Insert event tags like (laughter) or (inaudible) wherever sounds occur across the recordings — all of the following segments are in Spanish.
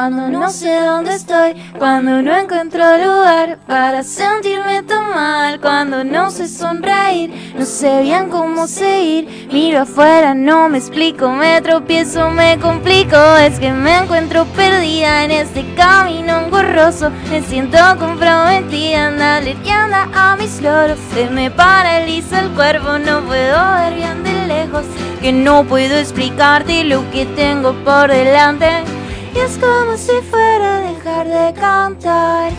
cuando no sé dónde estoy, cuando no encuentro lugar para sentirme tan mal, cuando no sé sonreír, no sé bien cómo seguir, miro afuera, no me explico, me tropiezo, me complico, es que me encuentro perdida en este camino engorroso, me siento comprometida, anda anda a mis loros, se me paraliza el cuerpo, no puedo ver bien de lejos que no puedo explicarte lo que tengo por delante. Y es como si fuera a dejar de cantar.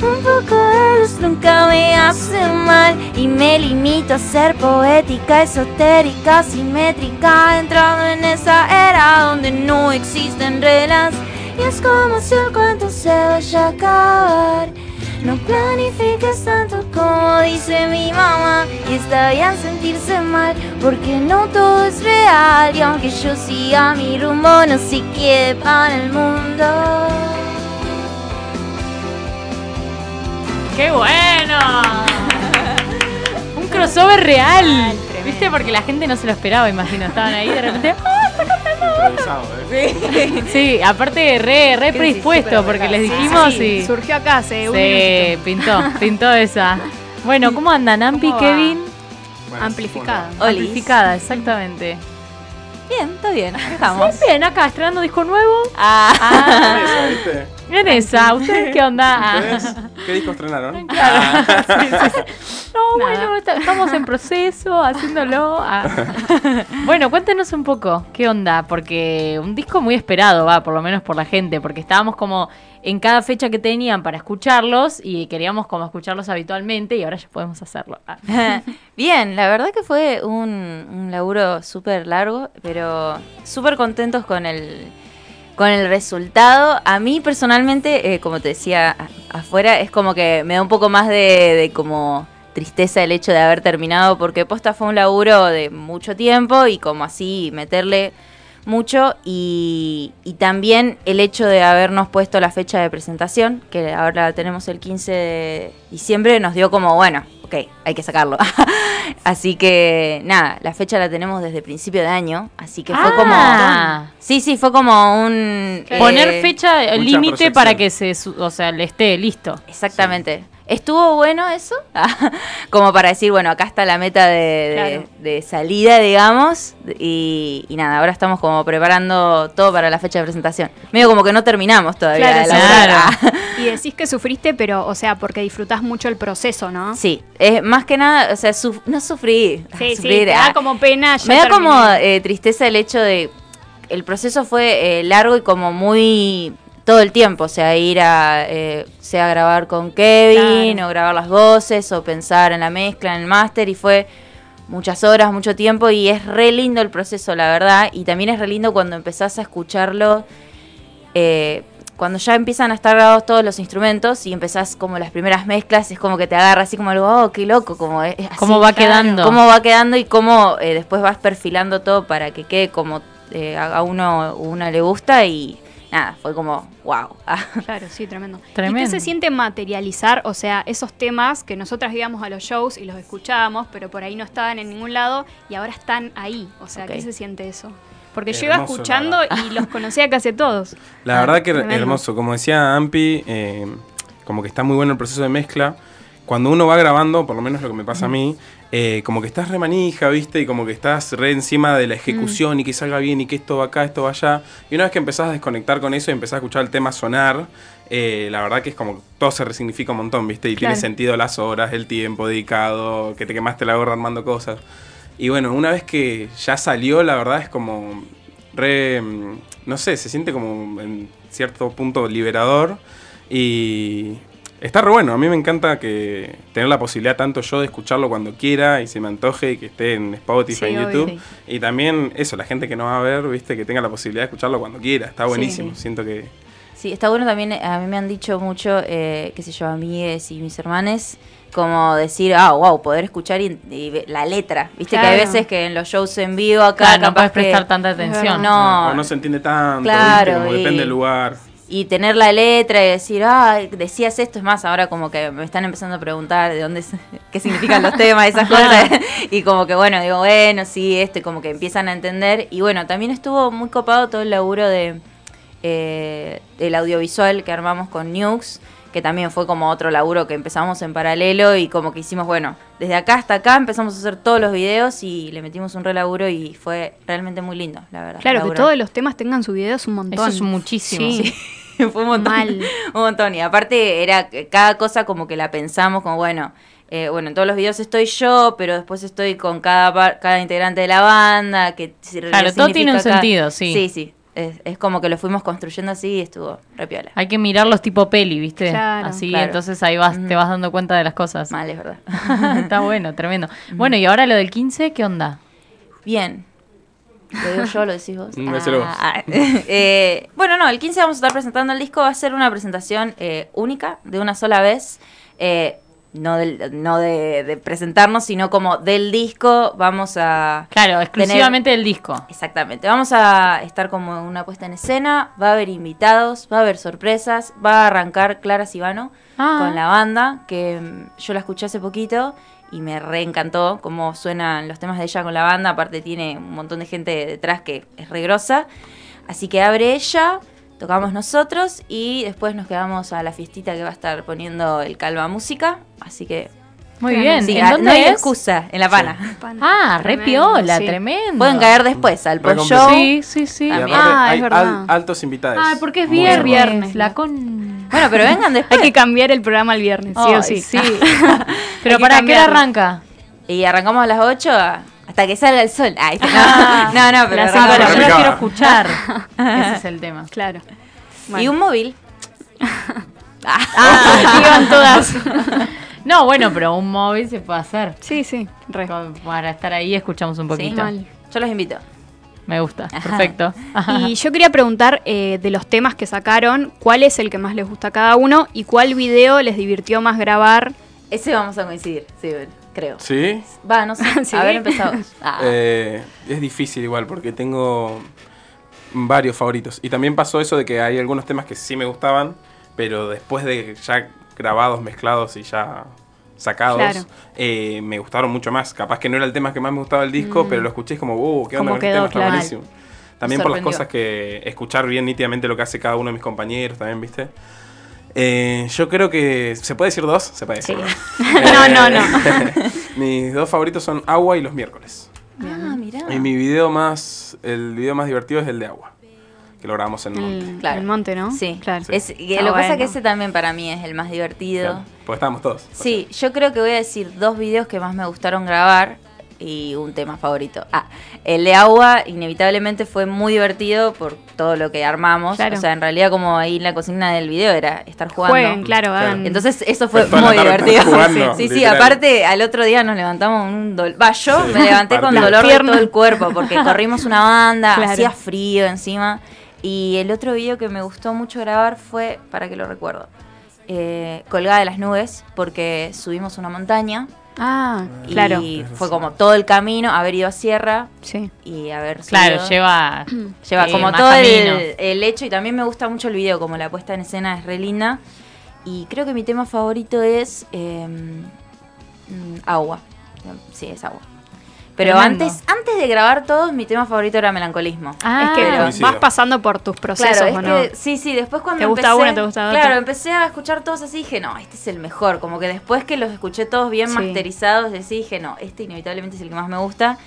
Un poco de luz nunca me hace mal y me limito a ser poética, esotérica, simétrica, entrando en esa era donde no existen reglas. Y es como si el cuento se vaya a acabar. No planifiques tanto como dice mi mamá Y está bien sentirse mal porque no todo es real Y aunque yo siga mi rumbo no se quede para el mundo ¡Qué bueno! (laughs) Un crossover real. ¿Viste? Porque la gente no se lo esperaba, imagino. Estaban ahí de repente. (laughs) ¿eh? Sí, aparte re, re predispuesto, porque les dijimos Sí, y. Surgió acá hace un Sí, minutito. pintó, pintó esa. Bueno, ¿cómo andan? Ampi, ¿Cómo? Kevin. Bueno, Amplificada. Amplificada, exactamente. Bien, está bien, dejamos Bien, acá estrenando disco nuevo. Ah, Ah, en esa. ¿Ustedes qué onda? Ah. ¿Ustedes qué disco estrenaron? (laughs) Claro. (laughs) Sí, sí, sí. No, Nada. bueno, está- estamos en proceso, haciéndolo. Ah. (laughs) Bueno, cuéntenos un poco, ¿qué onda? Porque un disco muy esperado, va, por lo menos por la gente, porque estábamos como en cada fecha que tenían para escucharlos y queríamos como escucharlos habitualmente y ahora ya podemos hacerlo. Ah. (laughs) Bien, la verdad que fue un, laburo súper largo, pero súper contentos con el, con el resultado. A mí personalmente, eh, como te decía afuera, es como que me da un poco más de, de como tristeza el hecho de haber terminado, porque posta fue un laburo de mucho tiempo y como así meterle mucho y, y también el hecho de habernos puesto la fecha de presentación, que ahora la tenemos el 15 de diciembre, nos dio como, bueno, ok, hay que sacarlo. (laughs) así que nada, la fecha la tenemos desde principio de año, así que fue Ah. como... Sí, sí, fue como un... Poner eh, fecha límite para que se, su- o sea, le esté listo. Exactamente. Estuvo bueno eso, (laughs) como para decir, bueno, acá está la meta de, de- Claro. de salida, digamos, y, y nada, ahora estamos como preparando todo para la fecha de presentación. Medio como que no terminamos todavía Claro, sí. laburar. Claro. (laughs) Y decís que sufriste, pero, o sea, porque disfrutás mucho el proceso, ¿no? Sí, es más que nada, o sea, suf- no sufrí. Sí, sí, sufrir, te da ah, como pena. ya Me da terminé. como eh, tristeza el hecho de. El proceso fue eh, largo y como muy. Todo el tiempo, o sea, ir a. eh, sea grabar con Kevin, Claro. o grabar las voces, o pensar en la mezcla, en el máster, y fue muchas horas, mucho tiempo, y es re lindo el proceso, la verdad. Y también es re lindo cuando empezás a escucharlo. eh, cuando ya empiezan a estar grabados todos los instrumentos y empezás como las primeras mezclas, es como que te agarra así como algo, oh, qué loco, como es, así, ¿Cómo va quedando? cómo va quedando y cómo eh, después vas perfilando todo para que quede como eh, a a uno una le gusta y nada, fue como wow. (laughs) Claro, sí, tremendo. ¿Y qué se siente materializar? O sea, esos temas que nosotras íbamos a los shows y los escuchábamos, pero por ahí no estaban en ningún lado y ahora están ahí. O sea. ¿qué se siente eso? Porque yo iba escuchando y los conocía casi a todos. La Ah, verdad que tremendo. hermoso. Como decía Ampi, eh, como que está muy bueno el proceso de mezcla. Cuando uno va grabando, por lo menos lo que me pasa a mí, eh, como que estás re manija, ¿viste? Y como que estás re encima de la ejecución y que salga bien y que esto va acá, esto va allá. Y una vez que empezás a desconectar con eso y empezás a escuchar el tema sonar, eh, la verdad que es como todo se resignifica un montón, ¿viste? Y tiene sentido las horas, el tiempo dedicado, que te quemaste la gorra armando cosas. Y bueno, una vez que ya salió, la verdad es como re, mm, no sé, se siente como en cierto punto liberador y está re bueno. A mí me encanta que tener la posibilidad tanto yo de escucharlo cuando quiera y se me antoje y que esté en Spotify, Sí, en. YouTube. Y también eso, la gente que no va a ver, viste, que tenga la posibilidad de escucharlo cuando quiera. Está buenísimo. Siento que Sí, está bueno también, a mí me han dicho mucho, eh, qué sé yo, amigues y mis hermanes, como decir, ah, wow, poder escuchar y, la letra. Viste que hay veces que en los shows en vivo acá Claro, no puedes que- prestar tanta atención. No. no se entiende tanto, Claro, ¿viste? como y- depende del lugar. Y tener la letra y decir, ah, decías esto, es más, ahora como que me están empezando a preguntar de dónde, (laughs) qué significan los temas, esas (laughs) cosas, (laughs) y como que bueno, digo, bueno, sí, esto, y como que empiezan a entender, y bueno, también estuvo muy copado todo el laburo de eh, el audiovisual que armamos con Nukes, que también fue como otro laburo que empezamos en paralelo y como que hicimos, bueno, desde acá hasta acá empezamos a hacer todos los videos y le metimos un relaburo y fue realmente muy lindo, la verdad. Claro, que todos los temas tengan su video es un montón. Eso es muchísimo. Sí. (laughs) fue un montón. Mal. (laughs) Un montón. Y aparte era que cada cosa como que la pensamos como, bueno, eh, bueno, en todos los videos estoy yo, pero después estoy con cada, par- cada integrante de la banda. que Claro, todo tiene un cada- sentido, sí. Sí, sí. Es, es como que lo fuimos construyendo así y estuvo re piola. Hay que mirarlos tipo peli, ¿viste? Claro. Así, Claro. entonces ahí vas, te vas dando cuenta de las cosas. Mal, es verdad. (laughs) Está bueno, tremendo. Bueno, y ahora lo del 15, ¿qué onda? Bien. ¿Lo digo yo lo decís vos? Mm, vos. Ah, (laughs) eh, bueno, no, el 15 vamos a estar presentando el disco. Va a ser una presentación eh, única, de una sola vez. Eh, no del- no de, de presentarnos, sino como del disco. Vamos a... Claro, exclusivamente del disco. Exactamente. Vamos a estar como en una puesta en escena. Va a haber invitados, va a haber sorpresas. Va a arrancar Clara Sibano Ah. con la banda, que mm, yo la escuché hace poquito y me reencantó cómo suenan los temas de ella con la banda. Aparte tiene un montón de gente detrás que es regrosa. Así que abre ella, tocamos nosotros y después nos quedamos a la fiestita que va a estar poniendo el Calva Música. Así que Muy Claro, bien. sí, ¿En ah, dónde no hay es? excusa, en La Pana. Pan. Ah, re Tremendo, piola, sí. tremendo. Pueden caer después al post-show. completo. Sí, sí, sí. También. Ah, es hay verdad. al- altos invitados. Ah, porque es viernes. viernes, La con... Bueno, pero vengan (laughs) Hay después. que cambiar el programa el viernes, sí o Ay, sí. sí. (laughs) Pero para qué hora arranca? Y arrancamos a las 8 a- hasta que salga el sol. Ay, no, Ah. (laughs) no, no, pero Ah, yo Repicada. quiero escuchar. (laughs) Ese es el tema. Claro. Y un móvil. (laughs) Ah, iban todas. No, bueno, pero un móvil se puede hacer. Sí, sí, re. Para estar ahí escuchamos un Sí, poquito. mal. Yo los invito. Me gusta, perfecto. Y yo quería preguntar eh, de los temas que sacaron, ¿cuál es el que más les gusta a cada uno y cuál video les divirtió más grabar? Ese vamos a coincidir, sí, creo. ¿Sí? Va, no sé. (laughs) ¿Sí? A ver, empezamos. Ah. Eh, es difícil igual porque tengo varios favoritos. Y también pasó eso de que hay algunos temas que sí me gustaban, pero después de ya grabados, mezclados y ya sacados, Claro. eh, me gustaron mucho más. Capaz que no era el tema que más me gustaba del disco, pero lo escuché como, uh, qué onda este quedó, tema, está claro. buenísimo. También por las cosas que escuchar bien nítidamente lo que hace cada uno de mis compañeros, también, ¿viste? Eh, yo creo que. ¿Se puede decir dos? Se puede Sí. decir. (laughs) No, no, no. (laughs) mis dos favoritos son Agua y Los Miércoles. Ah, mirá. Y mi video más. El video más divertido es el de Agua. Que lo grabamos en Monte. El, Claro. el monte, ¿no? Sí, claro. Es- y lo que pasa es que ese también para mí es el más divertido. Claro, Porque estábamos todos. Sí, yo creo que voy a decir dos videos que más me gustaron grabar y un tema favorito. Ah, el de agua inevitablemente fue muy divertido por todo lo que armamos. Claro. O sea, en realidad como ahí la consigna del video era estar jugando. Jueguen, claro, Claro. hagan. Entonces eso fue muy divertido. jugando, (laughs) sí, sí, literal. aparte al otro día nos levantamos un dolor. Va, yo Sí. me levanté con dolor de todo el cuerpo porque (laughs) corrimos una banda, Claro. hacía frío encima. Y el otro video que me gustó mucho grabar fue, para que lo recuerdo, eh, Colgada de las nubes, porque subimos una montaña Ah, y claro. fue como todo el camino, haber ido a Sierra Sí. y haber Claro, subido. lleva. (clears throat) Lleva eh, como todo el, el hecho y también me gusta mucho el video, como la puesta en escena es re linda. Y creo que mi tema favorito es eh, agua. Sí, es agua. Pero Tremendo. antes, antes de grabar todos, mi tema favorito era melancolismo. Ah, es que pero- vas pasando por tus procesos, Claro, es ¿o no? que sí, sí, después cuando ¿Te gusta empecé, uno, te gusta otro? Claro, empecé a escuchar todos así, dije, no, este es el mejor, como que después que los escuché todos bien Sí. masterizados, decí, dije, no, este inevitablemente es el que más me gusta.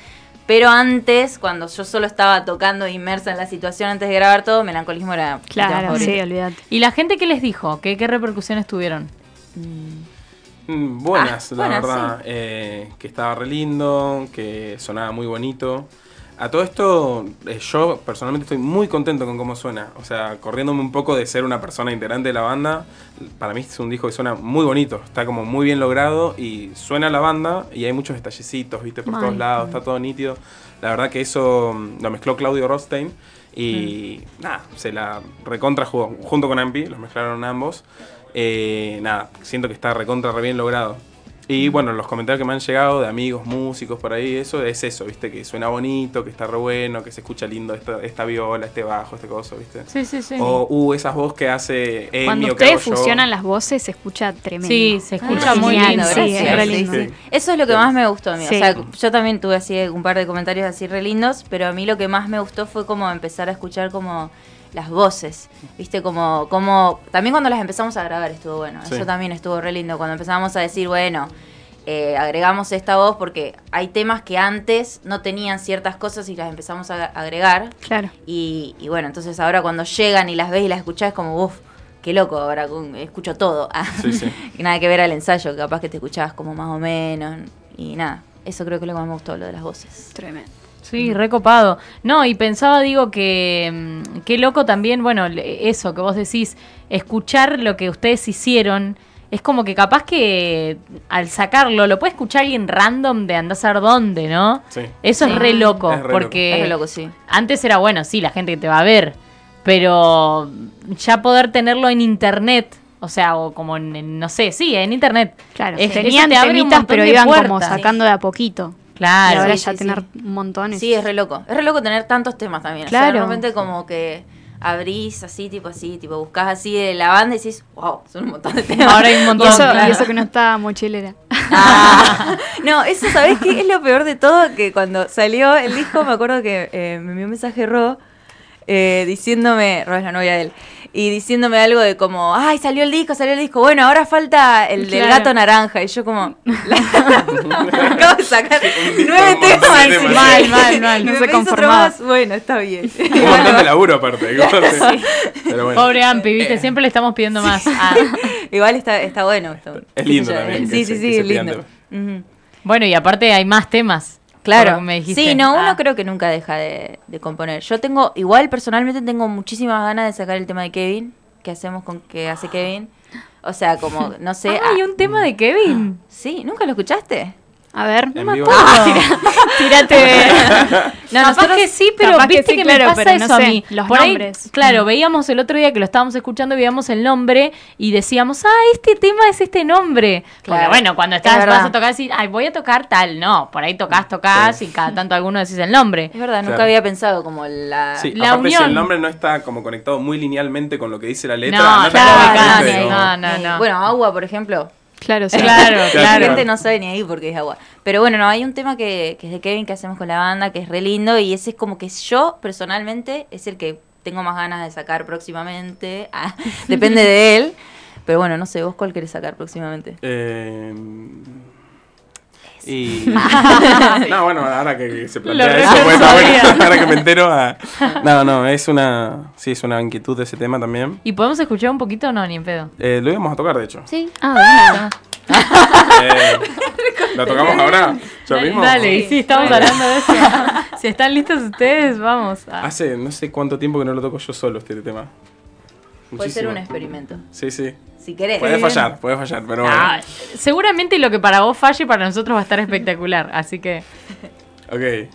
Pero antes, cuando yo solo estaba tocando inmersa en la situación antes de grabar todo, melancolismo era mi tema Claro, favorito. sí, olvídate. ¿Y la gente qué les dijo? ¿Qué, qué repercusiones tuvieron? Mm, buenas, Ah, la buenas, verdad. Eh, que estaba re lindo, que sonaba muy bonito. A todo esto, eh, yo personalmente estoy muy contento con cómo suena. O sea, corriéndome un poco de ser una persona integrante de la banda, para mí es un disco que suena muy bonito. Está como muy bien logrado y suena la banda y hay muchos detallecitos, viste, por todos lados, está todo nítido. La verdad que eso mm, lo mezcló Claudio Rothstein y nada, se la recontra jugó junto con Ampi, los mezclaron ambos. Eh, nada, siento que está recontra re bien logrado. Y bueno, los comentarios que me han llegado de amigos, músicos por ahí, eso es eso, ¿viste? Que suena bonito, que está re bueno, que se escucha lindo esta, esta viola, este bajo, este coso, ¿viste? Sí, sí, sí. O, uh, esas voces que hace Emi Cuando o que hago ustedes yo. fusionan las voces se escucha tremendo. Sí, se escucha Ah, muy lindo. sí, gracias. es re lindo. sí. Eso es lo que más me gustó a mí. Sí. O sea, yo también tuve así un par de comentarios así re lindos, pero a mí lo que más me gustó fue como empezar a escuchar como las voces, viste, como, como, también cuando las empezamos a grabar estuvo bueno, Sí. eso también estuvo re lindo, cuando empezamos a decir, bueno, eh, agregamos esta voz porque hay temas que antes no tenían ciertas cosas y las empezamos a agregar, Claro. y, y bueno, entonces ahora cuando llegan y las ves y las escuchás es como, uff, qué loco, ahora escucho todo. (laughs) Sí, sí. Nada que ver al ensayo, capaz que te escuchabas como más o menos. Y nada, eso creo que es lo que más me gustó, lo de las voces. Tremendo. Sí, recopado. No, y pensaba, digo, que mm, qué loco también, bueno, le- eso que vos decís, escuchar lo que ustedes hicieron. Es como que capaz que al sacarlo lo puede escuchar alguien random de andar a saber dónde, ¿no? Sí. Eso Sí. es re loco, Es re loco. porque Es re loco, sí. antes era bueno, sí, la gente que te va a ver, pero ya poder tenerlo en internet, o sea, o como en, en- no sé, sí, en internet. Claro. Es- Tenían te temitas, pero iban como sacando de a poquito. Claro. y ahora sí, ya sí, tener sí. montón. Sí, es re loco. Es re loco tener tantos temas también. O sea, Claro. de repente como que abrís así, tipo así, tipo buscas así de la banda y decís, wow, son un montón de temas. Ahora hay un Y montón, eso, claro. y eso que no está mochilera. Ah. (laughs) no, eso, ¿sabés qué? Es lo peor de todo, que cuando salió el disco, me acuerdo que eh, me envió un mensaje Ro, eh, diciéndome, Ro es la novia de él, y diciéndome algo de como, ay, salió el disco, salió el disco, bueno, ahora falta el del gato naranja, y yo como, (laughs) (laughs) acabo de sacar nueve temas, Mal, mal, mal, no se conformaba. bueno, está bien. (laughs) Un montón de laburo aparte. Pero bueno. Pobre Ampi, viste, Eh. siempre le estamos pidiendo más. Ah. Igual está, está bueno. Es lindo también Sí, sí, sí, es lindo. Bueno, y aparte hay más temas. Claro. me dijiste. Sí, no, uno Ah. creo que nunca deja de, de componer. Yo tengo, igual personalmente tengo muchísimas ganas de sacar el tema de Kevin, que hacemos con que hace Kevin. O sea, como, no sé. Ah, hay ah, un tema de Kevin. Sí, ¿nunca lo escuchaste? A ver. En me acuerdo. (laughs) Tírate. (laughs) No, Capaz nosotros- que sí, pero que viste sí, que, claro, me pasa no eso a mí. los Por ahí, nombres. claro, Mm. veíamos el otro día que lo estábamos escuchando, veíamos el nombre y decíamos, ah, este tema es este nombre. Porque Claro, bueno, cuando es estás vas a tocar, decir, ay, voy a tocar tal. No, por ahí tocas, tocas Sí. y cada tanto alguno decís el nombre. Es verdad, nunca Claro. había pensado como la... Sí, La aparte si el nombre no está como conectado muy linealmente con lo que dice la letra, No, No, no, Ni- no. Bueno, agua, por ejemplo. Claro, sí. Claro, La claro. gente no sabe ni ahí porque es agua. Pero bueno, no, hay un tema que, que es de Kevin que hacemos con la banda, que es re lindo, y ese es como que yo, personalmente, es el que tengo más ganas de sacar próximamente. (laughs) Ah, depende de él. Pero bueno, no sé, vos cuál querés sacar próximamente. Eh, y. (laughs) no, bueno, ahora que se plantea eso, pues, bueno, ahora que me entero. ah, (laughs) no, no, es una. Sí, es una inquietud de ese tema también. ¿Y podemos escuchar un poquito o no, ni en pedo? Eh, lo íbamos a tocar, de hecho. Sí. Ah, Eh, ¿Lo tocamos ahora? ¿Ya mismo? Dale, y sí, estamos Dale. hablando de eso. (laughs) si están listos ustedes, vamos. Ah. Hace no sé cuánto tiempo que no lo toco yo solo este tema. Puede ser un experimento. Sí, sí. Si querés. Puede fallar, puede fallar, pero bueno. Ah, seguramente lo que para vos falle, para nosotros va a estar espectacular. Así que. (laughs) Ok.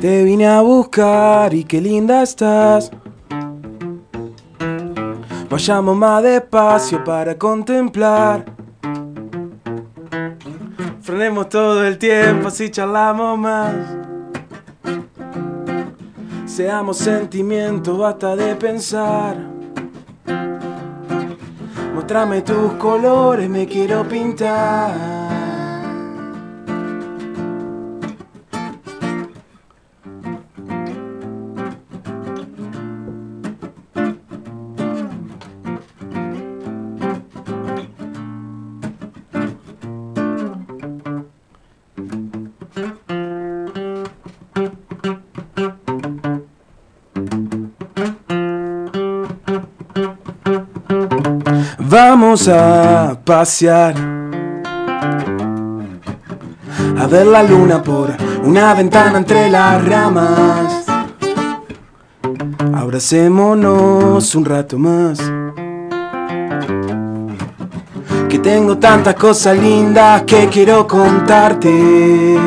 Te vine a buscar y qué linda estás. Vayamos más despacio para contemplar. Frenemos todo el tiempo si charlamos más. Seamos sentimientos, basta de pensar. Mostrame tus colores, me quiero pintar. Vamos a pasear a ver la luna por una ventana entre las ramas. Abracémonos un rato más. Que tengo tantas cosas lindas que quiero contarte.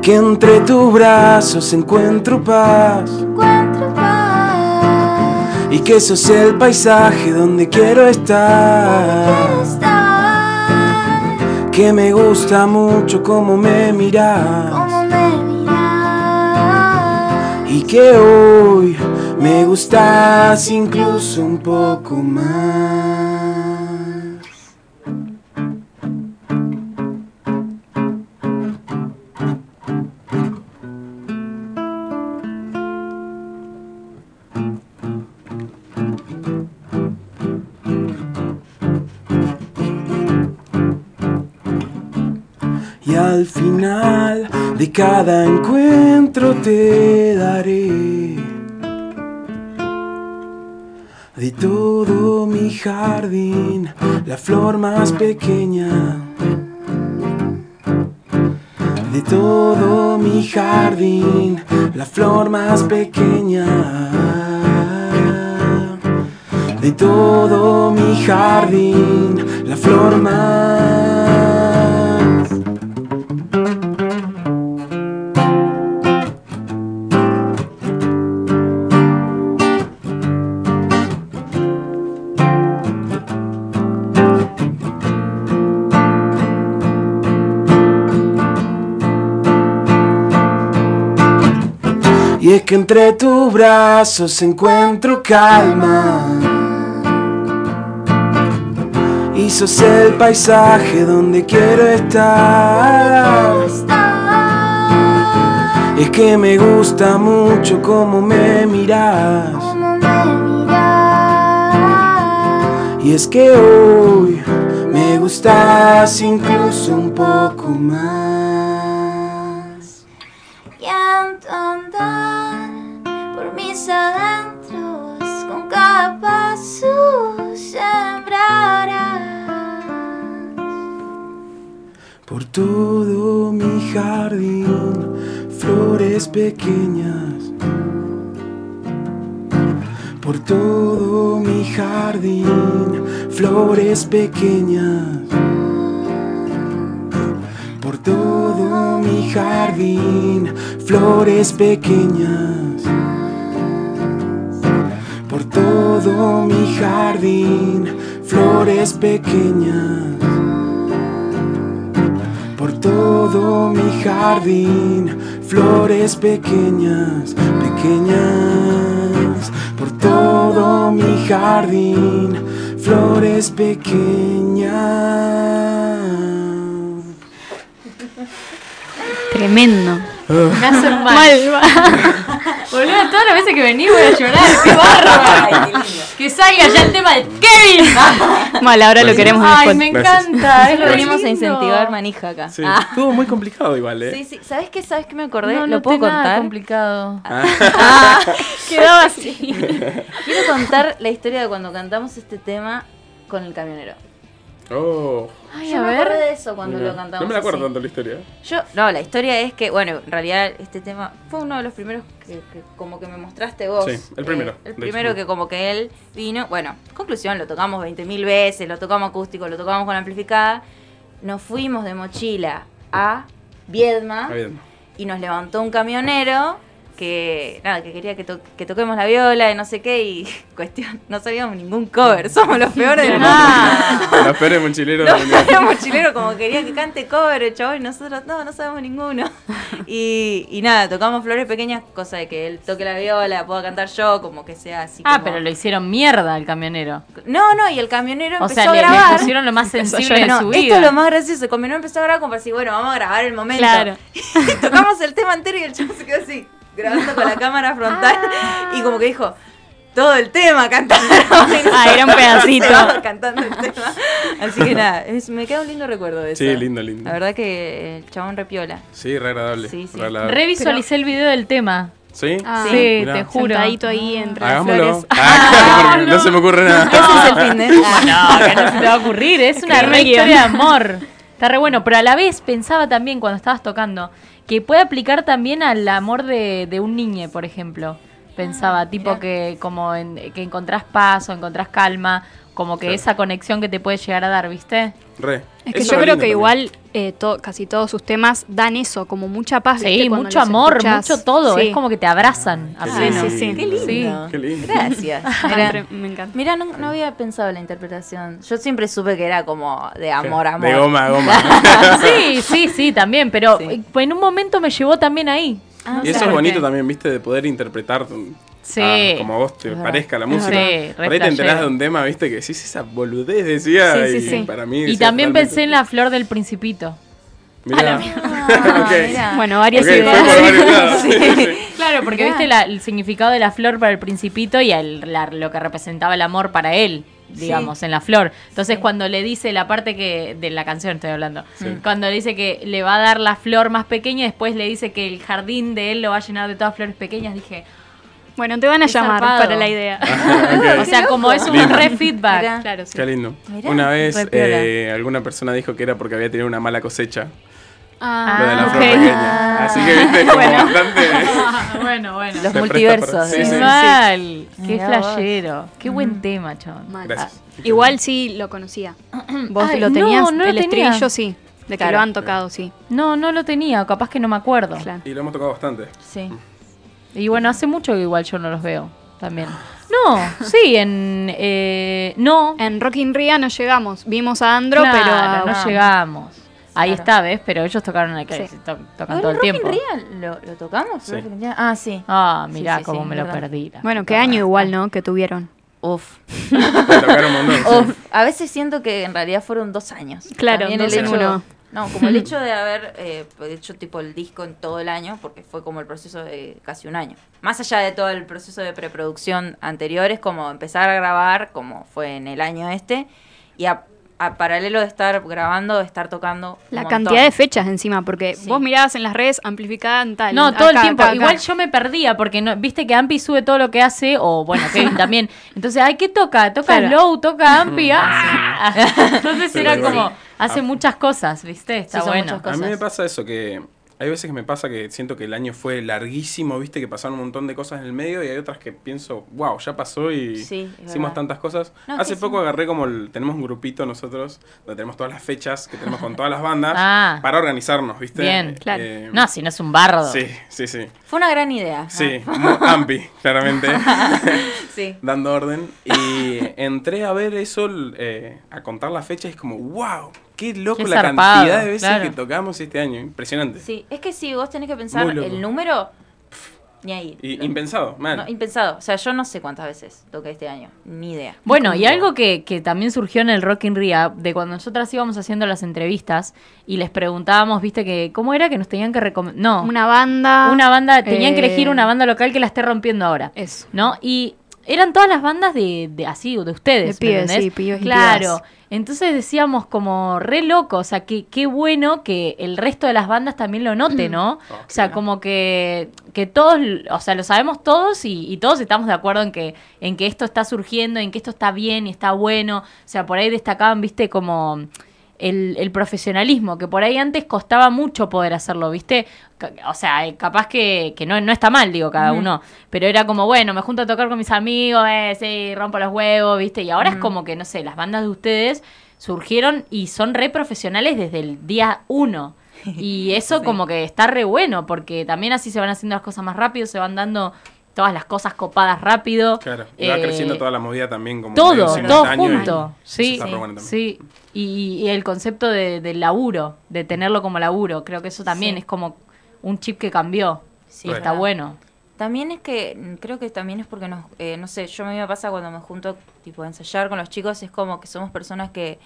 Que entre tus brazos encuentro paz. Y que sos el paisaje donde quiero estar. Que me gusta mucho. Cómo me miras. Y que hoy me gustas incluso un poco más. Cada encuentro te daré de todo mi jardín la flor más pequeña. De todo mi jardín la flor más pequeña. De todo mi jardín la flor más que entre tus brazos encuentro calma. Y sos el paisaje donde quiero estar. Y es que me gusta mucho cómo me miras. Cómo me miras. Y es que hoy me gustas incluso un poco más. Todo mi jardín, flores pequeñas. Por todo mi jardín, flores pequeñas. Por todo mi jardín, flores pequeñas. Por todo mi jardín, flores pequeñas. Todo mi jardín, flores pequeñas, pequeñas. Por todo mi jardín, flores pequeñas. Tremendo. Me hace (laughs) mal. Mal. (laughs) Boludo, todas las veces que vení voy a llorar. ¡Qué bárbaro! que salga ya el tema de Kevin. (laughs) Mal, ahora lo queremos Ay, después. me Gracias. encanta. Es Lo venimos a incentivar manija acá. Sí, Ah. estuvo muy complicado igual, ¿eh? Sí, sí. ¿Sabes qué? ¿Sabes qué me acordé? No, ¿Lo no puedo está nada contar? complicado. Ah, (laughs) Quedaba así. quiero contar la historia de cuando cantamos este tema con el camionero. Oh, Ay, Yo a me acordé ver. de eso cuando lo cantamos. No me la acuerdo así. tanto la historia. Yo, no, la historia es que, bueno, en realidad este tema fue uno de los primeros que, que como que me mostraste vos. Sí, el primero, Eh, el de primero hecho. que como que él vino, bueno, conclusión, lo tocamos 20.000 veces, lo tocamos acústico, lo tocamos con amplificada. Nos fuimos de mochila a Viedma Está bien. y nos levantó un camionero que nada, que quería que, to- que toquemos la viola y no sé qué y (laughs) cuestión, no sabíamos ningún cover, somos los peores del mundo. Los peores mochileros (laughs) No, del mundo. era mochilero como quería que cante cover el chabón y nosotros no, no sabemos ninguno. (laughs) Y, y nada, tocamos flores pequeñas, cosa de que él toque la viola, pueda cantar yo, como que sea así. Ah, como- pero lo hicieron mierda el camionero. No, no, y el camionero O empezó sea, a le, le grabar. pusieron lo más sensible de no, su esto vida. es lo más gracioso. El camionero empezó a grabar como para decir, bueno, vamos a grabar el momento. Claro. Y tocamos el tema entero y el chavo se quedó así, grabando con la cámara frontal. Y como que dijo, todo el tema cantaron. (laughs) Ah, era un pedacito. cantando el tema. Así que nada, es- me queda un lindo recuerdo de eso. Sí, lindo, lindo. La verdad que el chabón repiola. Sí, re agradable. Sí, sí. re agradable. Revisualicé el video del tema. ¿Sí? Ah, sí, mirá. te juro. Sentadito ahí entre las Hagámoslo. flores. Ah, claro, porque no. se me ocurre nada. Ese es el fin de. Ah. No, que no se te va a ocurrir. Es una re historia de amor. Está re bueno. Pero a la vez pensaba también cuando estabas tocando que puede aplicar también al amor de, de un niño, por ejemplo. Pensaba, tipo mirá. que como en- que encontrás paz o encontrás calma como que Claro. esa conexión que te puede llegar a dar, ¿viste? Re. Es que Eso yo creo que también. igual eh, to- casi todos sus temas dan eso, como mucha paz. Sí, mucho amor, escuchás. mucho todo. Sí. Es como que te abrazan. a Qué pleno. sí, sí. Qué lindo. Sí. Qué lindo. Gracias. (laughs) Ah, (laughs) me encanta. mira, no, no había pensado la interpretación. Yo siempre supe que era como de amor, amor. De goma a (laughs) goma. Sí, sí, sí, también, pero Sí. en un momento me llevó también ahí. Ah, Y eso sí. es bonito también, viste, de poder interpretar Sí. ah, como a vos te parezca la música. Sí, Por ahí te enterás de un tema, viste, que decís esa boludez, decía. Sí, y sí, sí. para mí. Y decía también totalmente- pensé en la flor del principito. Mirá. (laughs) Ah, Ok. mira. Bueno, varias Ok, fue ideas. por varios lados. Sí. (laughs) Sí, sí. Claro, porque Mirá. viste la- el significado de la flor para el principito y el- la- lo que representaba el amor para él, digamos, en la flor. Entonces Sí. cuando le dice la parte que de la canción estoy hablando, Sí. cuando le dice que le va a dar la flor más pequeña, después le dice que el jardín de él lo va a llenar de todas flores pequeñas, dije, Bueno, te van a llamar zarpado. para la idea. (laughs) Ok. o sea, como es un Lindo. re feedback. Mirá. claro, sí. Qué lindo. Mirá, Una vez eh, alguna persona dijo que era porque había tenido una mala cosecha. Ah, lo de la ok. flor pequeña. Así que viste como Bueno. bastante. (laughs) bueno, bueno. Los multiversos. para- sí, de- sí. Mal, qué Mirá vos. qué buen tema, chabón. Mal. Gracias. Ah, Igual sí lo conocía. (clears throat) Vos Ay, lo no, tenías, no lo el tenía. estribillo sí, de que Claro. lo han tocado, sí. No, no lo tenía, capaz que no me acuerdo. Claro. Y lo hemos tocado bastante. Sí. Y bueno, hace mucho que igual yo no los veo también. No, sí, en... eh, no, En Rock in Ria no llegamos. Vimos a Andro, claro, pero a- no llegamos. Ahí Claro. está, ¿ves? Pero ellos tocaron aquí, Sí. to- tocan ¿Ahora todo el Rock in tiempo. Ria lo, lo tocamos? Sí. Ah, sí. Ah, Sí, mirá sí, cómo sí, me lo perdí. Bueno, qué año igual, ¿no? Que tuvieron. Uf. (laughs) Tocaron un montón. sí. Uf. A veces siento que en realidad fueron dos años. Claro, dos el en hecho, uno. No, como el (laughs) hecho de haber eh, hecho tipo el disco en todo el año, porque fue como el proceso de casi un año. Más allá de todo el proceso de preproducción anterior, es como empezar a grabar, como fue en el año este, y a, a paralelo de estar grabando, de estar tocando. La montón. cantidad de fechas encima, porque Sí. vos mirabas en las redes amplificada en tal. No, todo el tiempo. acá, acá. Igual yo me perdía porque no, viste que Ampi sube todo lo que hace, o bueno, Kevin (laughs) también. Entonces, ay, ¿qué toca? Toca Claro. Low, toca Ampi. (laughs) ¡ah! Entonces era igual. como, hace Ah. muchas cosas, ¿viste? Está Sí, bueno. A mí me pasa eso, que hay veces que me pasa que siento que el año fue larguísimo, viste, que pasaron un montón de cosas en el medio y hay otras que pienso, wow, ya pasó y Sí, hicimos tantas cosas. No, Hace poco sí. agarré como el, tenemos un grupito nosotros, donde tenemos todas las fechas que tenemos con todas las bandas (laughs) Ah. para organizarnos, viste. Bien, claro. Eh, No, si no es un bardo. Sí, sí, sí. Fue una gran idea. Sí, mu- ampi, claramente. (laughs) Sí. (laughs) dando orden. Y entré a ver eso, eh, a contar la fecha, y es como, wow, qué loco Qué la zarpado, cantidad de veces claro. que tocamos este año. Impresionante. Sí, es que si vos tenés que pensar el número, pff, ni ahí. Y impensado, man. No, impensado. O sea, yo no sé cuántas veces toqué este año. Ni idea. Bueno, y algo que, que también surgió en el Rock in Ria, de cuando nosotras íbamos haciendo las entrevistas y les preguntábamos, viste, que cómo era que nos tenían que recomendar. No, Una banda. una banda, tenían que eh, elegir una banda local que la esté rompiendo ahora. Eso. ¿No? Y eran todas las bandas de, de así, de ustedes. De ¿me pibes, sí, pibes y Claro. Entonces decíamos como re loco, o sea, que qué bueno que el resto de las bandas también lo note, (clears throat) ¿no? Oh, o sea, como que, que todos, o sea, lo sabemos todos y, y todos estamos de acuerdo en que, en que esto está surgiendo, en que esto está bien y está bueno. O sea, por ahí destacaban, viste, como el, el profesionalismo, que por ahí antes costaba mucho poder hacerlo, ¿viste? O sea, eh, capaz que, que no, no está mal, digo, cada uno, pero era como, bueno, me junto a tocar con mis amigos, eh, sí, rompo los huevos, ¿viste? Y ahora es como que, no sé, las bandas de ustedes surgieron y son re profesionales desde el día uno. (laughs) Y eso Sí. como que está re bueno, porque también así se van haciendo las cosas más rápido, se van dando todas las cosas copadas rápido. Claro. Y va Eh, creciendo toda la movida también como todo, todo y junto. Sí, bueno sí. Y, y el concepto de, del laburo, de tenerlo como laburo, creo que eso también Sí. es como un chip que cambió. Sí, y es está verdad. bueno. También es que, creo que también es porque nos, eh, no sé, yo a mí me pasa cuando me junto tipo a ensayar con los chicos, es como que somos personas que,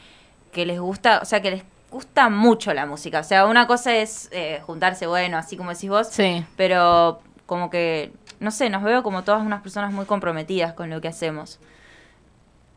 que les gusta, o sea, que les gusta mucho la música. O sea, una cosa es eh, juntarse, bueno, así como decís vos, Sí. pero como que, no sé, nos veo como todas unas personas muy comprometidas con lo que hacemos.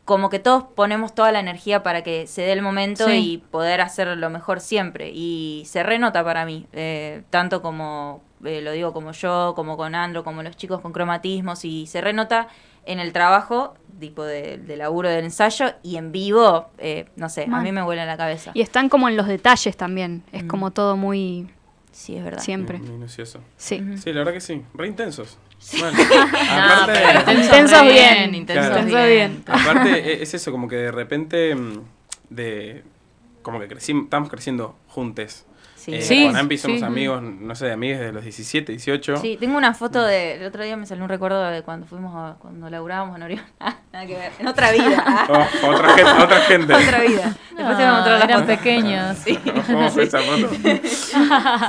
Como que todos ponemos toda la energía para que se dé el momento Sí. y poder hacer lo mejor siempre. Y se renota para mí, eh, tanto como, eh, lo digo como yo, como con Andro, como los chicos con cromatismos, y se renota en el trabajo, tipo de, de laburo del ensayo, y en vivo, eh, no sé, a mí me vuela la cabeza. Y están como en los detalles también. Es Mm. como todo muy. Sí, es verdad. Siempre. Minucioso. Sí. Ujú. Sí, la verdad que sí. Re intensos. Bueno, (laughs) No, aparte, pero intensos Intensos bien, bien. intensos Claro. Intensos bien. aparte (laughs) e- es eso, como que de repente mm, de como que crecimos, estamos creciendo juntos. Sí, Eh, Sí, con Ampi somos sí. amigos, no sé, amigos de los 17, 18. Sí, tengo una foto de. El otro día me salió un recuerdo de cuando fuimos a. Cuando laburábamos en Orión. Ah, (laughs) nada que ver. En otra vida. Oh, otra gente, otra gente. otra vida. Después te voy a mostrar la eran foto. pequeños. Sí. A esa foto.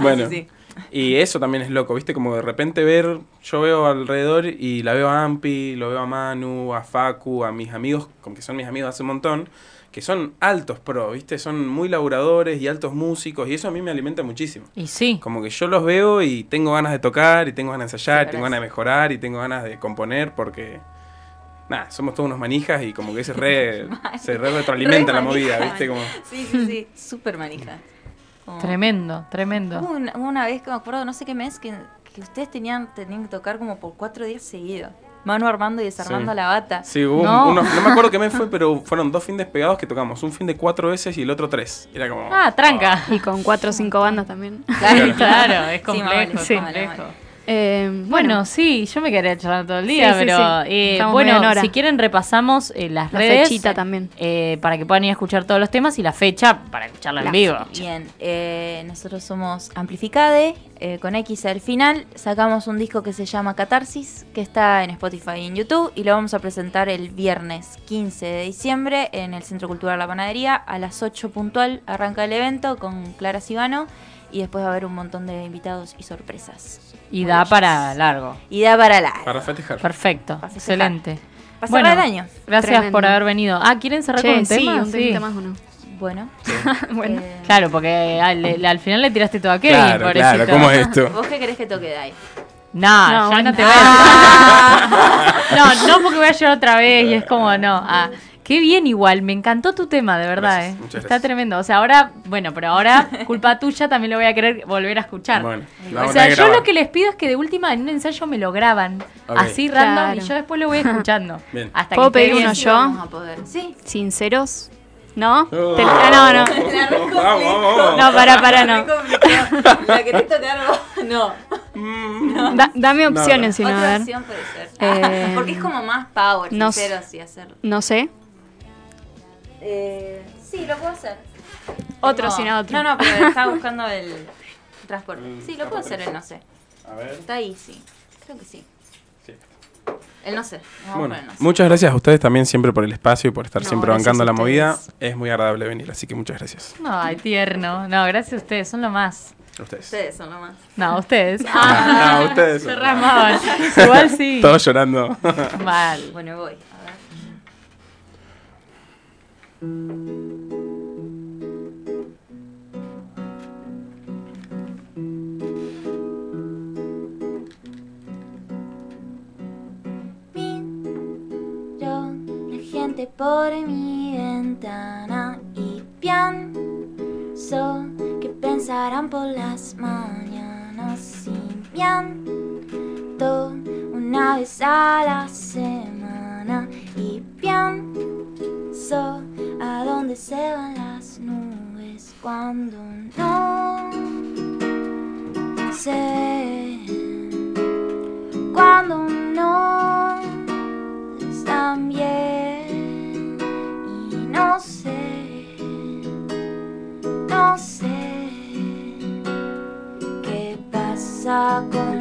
Bueno, Sí, sí. Y eso también es loco, ¿viste? Como de repente ver, yo veo alrededor y la veo a Ampi, lo veo a Manu, a Facu, a mis amigos, como que son mis amigos hace un montón, que son altos pro, ¿viste? Son muy laburadores y altos músicos y eso a mí me alimenta muchísimo. Y sí. Como que yo los veo y tengo ganas de tocar y tengo ganas de ensayar, Sí, y tengo ganas de mejorar y tengo ganas de componer porque... Nada, somos todos unos manijas y como que se re, (laughs) se re retroalimenta Re la movida. ¿viste? Como, Sí, sí, sí. Súper manija. Como- Tremendo, tremendo. Hubo una, vez que me acuerdo, no sé qué mes, que, que ustedes tenían, tenían que tocar como por cuatro días seguidos. Manu armando y desarmando Sí. la bata. Sí, hubo un- No. uno, no me acuerdo qué mes fue, pero fueron dos fines pegados que tocamos. Un fin de cuatro veces y el otro tres. Era como. Ah, tranca. Y con cuatro o cinco bandas también. Claro, (laughs) Claro, es Sí, complejo, es sí. complejo. Eh, Bueno, bueno, sí, yo me quería charlar todo el día, Sí, sí, pero sí. eh, bueno, si quieren repasamos eh, las la redes fechita también. eh, para que puedan ir a escuchar todos los temas y la fecha para escucharla en vivo. Bien, eh, nosotros somos Amplificade, eh, con X al final. Sacamos un disco que se llama Catarsis, que está en Spotify y en YouTube, y lo vamos a presentar el viernes 15 de diciembre en el Centro Cultural La Panadería. A las 8 puntual arranca el evento con Clara Sibano, y después va a haber un montón de invitados y sorpresas. Y da para largo. Y da para la. Para festejar. Perfecto, Para festejar. excelente. Para Bueno, cerrar el año. Gracias Tremendo. por haber venido. Ah, ¿quieren cerrar che, con un sí, tema? un temita más o no. Bueno, (laughs) bueno. eh, Claro, porque al, le- al final le tiraste todo a Kevin, Claro, pobrecito. claro, ¿cómo es esto? ¿vos qué querés que toque, Dai? No, No, yo bueno. no te voy a (laughs) No, no porque voy a llorar otra vez y es como, no. Ah, qué bien igual, me encantó tu tema, de verdad, Gracias, eh. muchas Está gracias. tremendo. O sea, ahora, bueno, pero ahora, (laughs) culpa tuya, también lo voy a querer volver a escuchar. Bueno, o sea, que yo grabar. lo que les pido es que de última en un ensayo me lo graban. Así random y yo después lo voy escuchando. (laughs) Bien. Hasta ¿Puedo que pedir uno yo? vamos a poder. Sí. ¿Sinceros? ¿No? Oh. Te- ah, no, no. (laughs) Vamos, vamos, vamos. No, para, para, no. ¿La querés tocar vos? No. Mm. Da- dame No, opciones, si no, a Otra ver. opción puede ser. Eh, Porque es como más power, no sincero, así hacerlo. No sé. Eh, sí, lo puedo hacer. Otro, Tengo- si no otro. No, no, pero (laughs) estaba buscando el transporte. Mm, Sí, lo puedo hacer el no sé. A ver. Está ahí, sí. Creo que sí. Sí. El no sé. Vamos Bueno, el no sé. muchas gracias a ustedes también siempre por el espacio y por estar No, siempre bancando la movida. Es muy agradable venir, así que muchas gracias Ay, tierno. No, gracias a ustedes, son lo más. ustedes. Ustedes son lo más. No, ustedes. (laughs) Ah, no, ustedes ramaban. Igual (laughs) sí. Todos llorando. Mal. Bueno, voy. A ver. Miro la gente por mi ventana y pienso que pensarán por las mañanas. Y miento una vez a la se van las nubes cuando no sé. Cuando no están bien y no sé no sé qué pasa con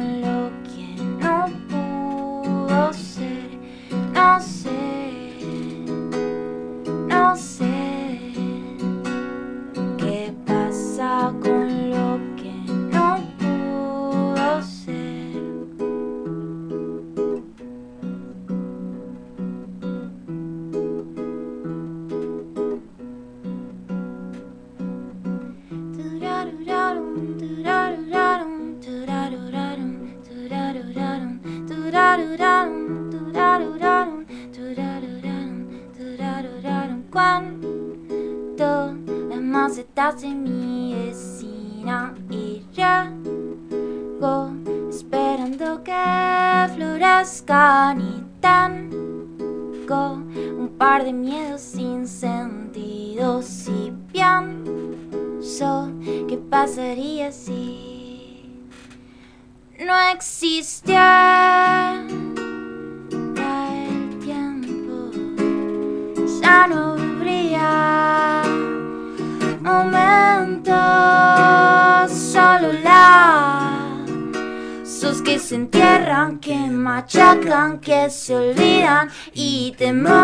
macetas de mi que se entierran, que machacan, que se olvidan y te matan.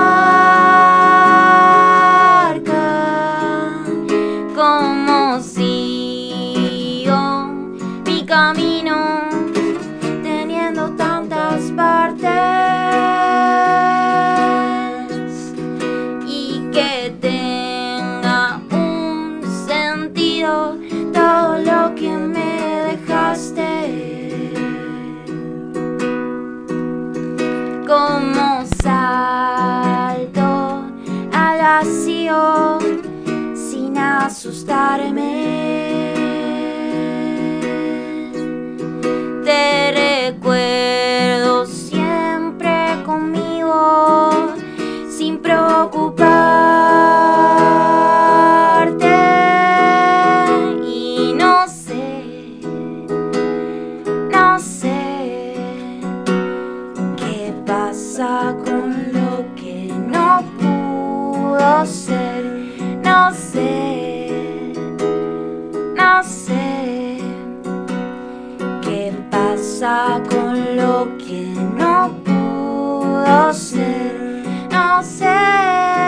con lo que no pudo ser, no sé.